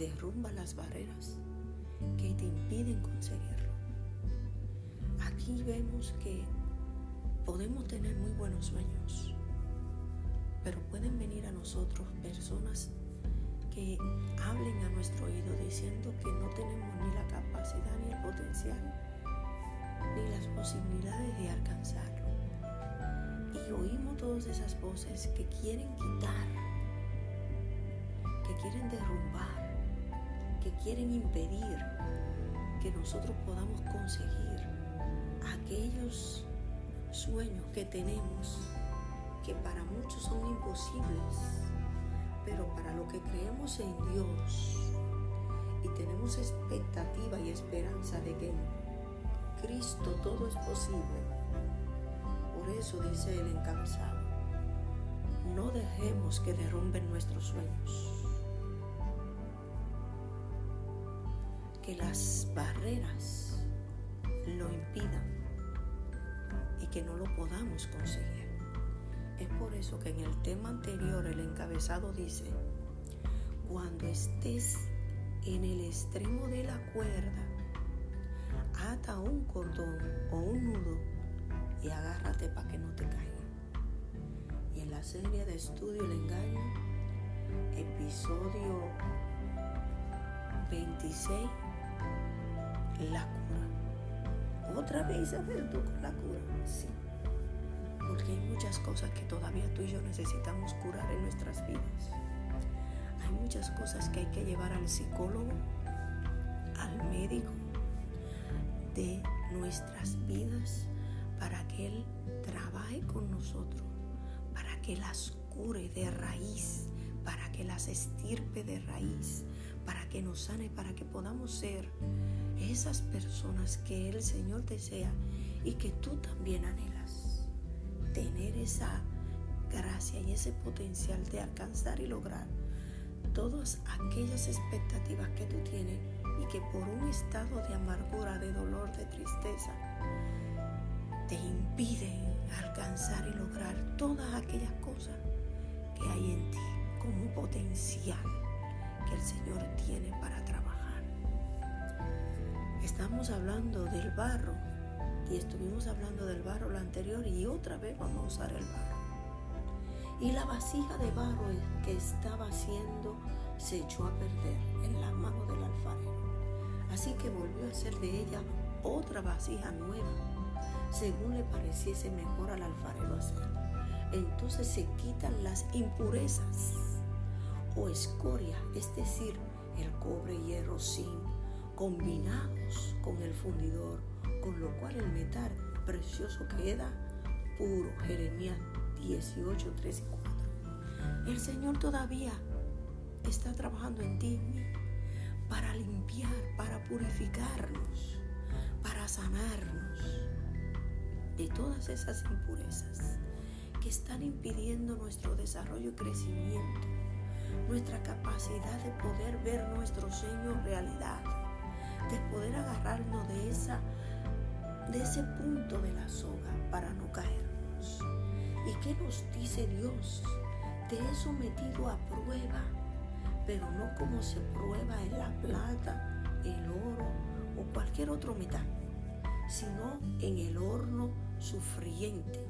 Derrumba las barreras que te impiden conseguirlo. Aquí vemos que podemos tener muy buenos sueños, pero pueden venir a nosotros personas que hablen a nuestro oído diciendo que no tenemos ni la capacidad ni el potencial ni las posibilidades de alcanzarlo. Y oímos todas esas voces que quieren quitar, que quieren derrumbar, que quieren impedir que nosotros podamos conseguir aquellos sueños que tenemos, que para muchos son imposibles, pero para lo que creemos en Dios y tenemos expectativa y esperanza de que en Cristo todo es posible. Por eso dice el encabezado, no dejemos que derrumben nuestros sueños. Que las barreras lo impidan y que no lo podamos conseguir. Es por eso que en el tema anterior el encabezado dice, cuando estés en el extremo de la cuerda, ata un cordón o un nudo y agárrate para que no te caiga. Y en la serie de estudio El engaño, episodio 26, la cura. Otra vez ver tú con la cura. Sí. Porque hay muchas cosas que todavía tú y yo necesitamos curar en nuestras vidas. Hay muchas cosas que hay que llevar al psicólogo, al médico, de nuestras vidas para que Él trabaje con nosotros, para que las cure de raíz, para que las estirpe de raíz, para que nos sane, para que podamos ser esas personas que el Señor desea y que tú también anhelas. Tener esa gracia y ese potencial de alcanzar y lograr todas aquellas expectativas que tú tienes y que por un estado de amargura, de dolor, de tristeza, te impide alcanzar y lograr todas aquellas cosas que hay en ti como potencial que el Señor tiene para trabajar. Estamos hablando del barro y estuvimos hablando del barro lo anterior y otra vez vamos a usar el barro. Y la vasija de barro que estaba haciendo se echó a perder en la mano del alfarero. Así que volvió a hacer de ella otra vasija nueva, según le pareciese mejor al alfarero hacer. Entonces se quitan las impurezas o escoria, es decir, el cobre, hierro, zinc, combinados con el fundidor, con lo cual el metal precioso queda puro. Jeremías 18, 3 y 4. El Señor todavía está trabajando en ti para limpiar, para purificarnos, para sanarnos de todas esas impurezas que están impidiendo nuestro desarrollo y crecimiento, nuestra capacidad de poder ver nuestro sueño realidad, de poder agarrarnos de, esa, de ese punto de la soga para no caernos. ¿Y qué nos dice Dios? Te he sometido a prueba pero no como se prueba en la plata, el oro o cualquier otro metal, sino en el horno sufriente.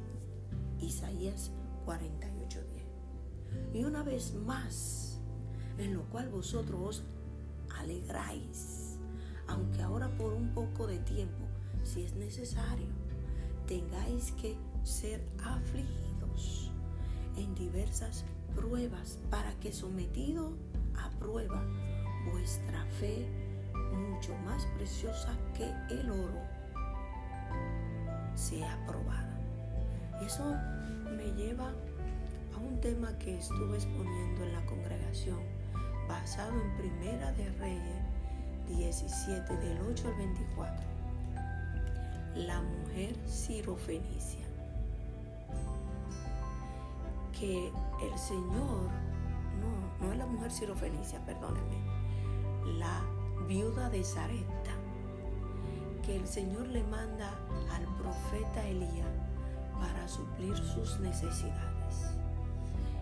Isaías 48:10. Y una vez más, en lo cual vosotros os alegráis, aunque ahora por un poco de tiempo, si es necesario, tengáis que ser afligidos en diversas pruebas para que sometido prueba vuestra fe mucho más preciosa que el oro sea probada. Eso me lleva a un tema que estuve exponiendo en la congregación basado en Primera de Reyes 17 del 8 al 24. La mujer sirofenicia. Que el Señor, no, no es la mujer sirofenicia, perdónenme, la viuda de Zareta, que el Señor le manda al profeta Elías para suplir sus necesidades.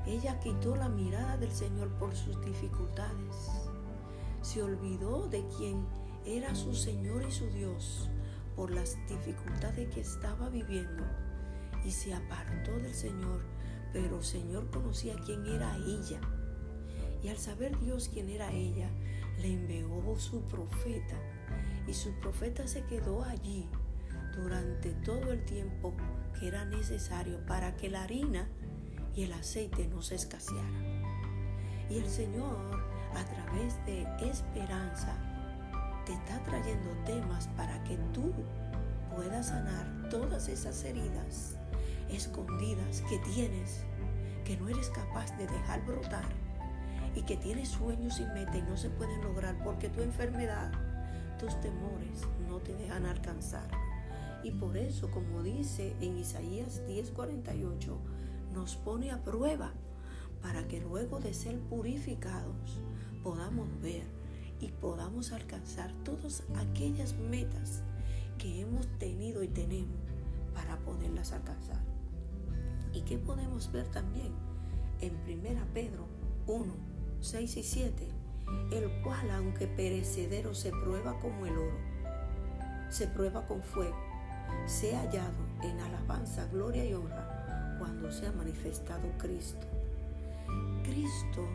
Ella quitó la mirada del Señor por sus dificultades. Se olvidó de quién era su Señor y su Dios por las dificultades que estaba viviendo y se apartó del Señor, pero el Señor conocía quién era ella. Y al saber Dios quién era ella, le envió su profeta. Y su profeta se quedó allí durante todo el tiempo que era necesario para que la harina y el aceite no se escasearan. Y el Señor, a través de esperanza, te está trayendo temas para que tú puedas sanar todas esas heridas escondidas que tienes, que no eres capaz de dejar brotar y que tienes sueños y metas y no se pueden lograr porque tu enfermedad, tus temores no te dejan alcanzar. Y por eso, como dice en Isaías 10:48, nos pone a prueba para que luego de ser purificados podamos ver y podamos alcanzar todas aquellas metas que hemos tenido y tenemos para poderlas alcanzar. ¿Y qué podemos ver también? En 1 Pedro 1, 6 y 7, el cual aunque perecedero se prueba como el oro, se prueba con fuego, sea hallado en alabanza, gloria y honra cuando sea manifestado Cristo. Cristo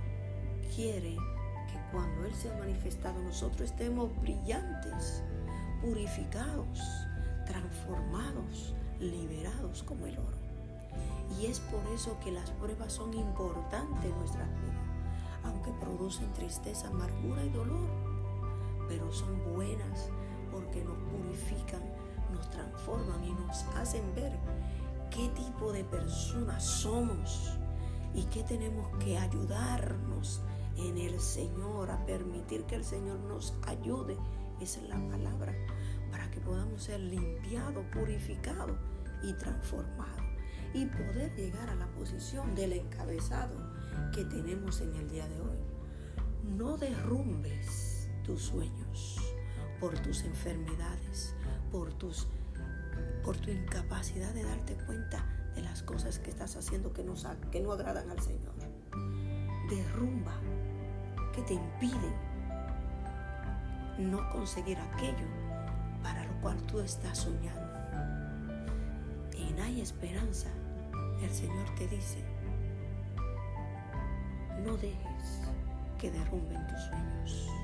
quiere que cuando Él sea manifestado nosotros estemos brillantes, purificados, transformados, liberados como el oro. Y es por eso que las pruebas son importantes en nuestras vidas aunque producen tristeza, amargura y dolor, pero son buenas porque nos purifican, nos transforman y nos hacen ver qué tipo de personas somos y qué tenemos que ayudarnos en el Señor, a permitir que el Señor nos ayude, esa es la palabra, para que podamos ser limpiados, purificados y transformados y poder llegar a la posición del encabezado que tenemos en el día de hoy. No derrumbes tus sueños por tus enfermedades, por, tus, por tu incapacidad de darte cuenta de las cosas que estás haciendo que no, que no agradan al Señor. Derrumba que te impiden no conseguir aquello para lo cual tú estás soñando. En hay esperanza, el Señor te dice, no dejes que derrumben tus sueños.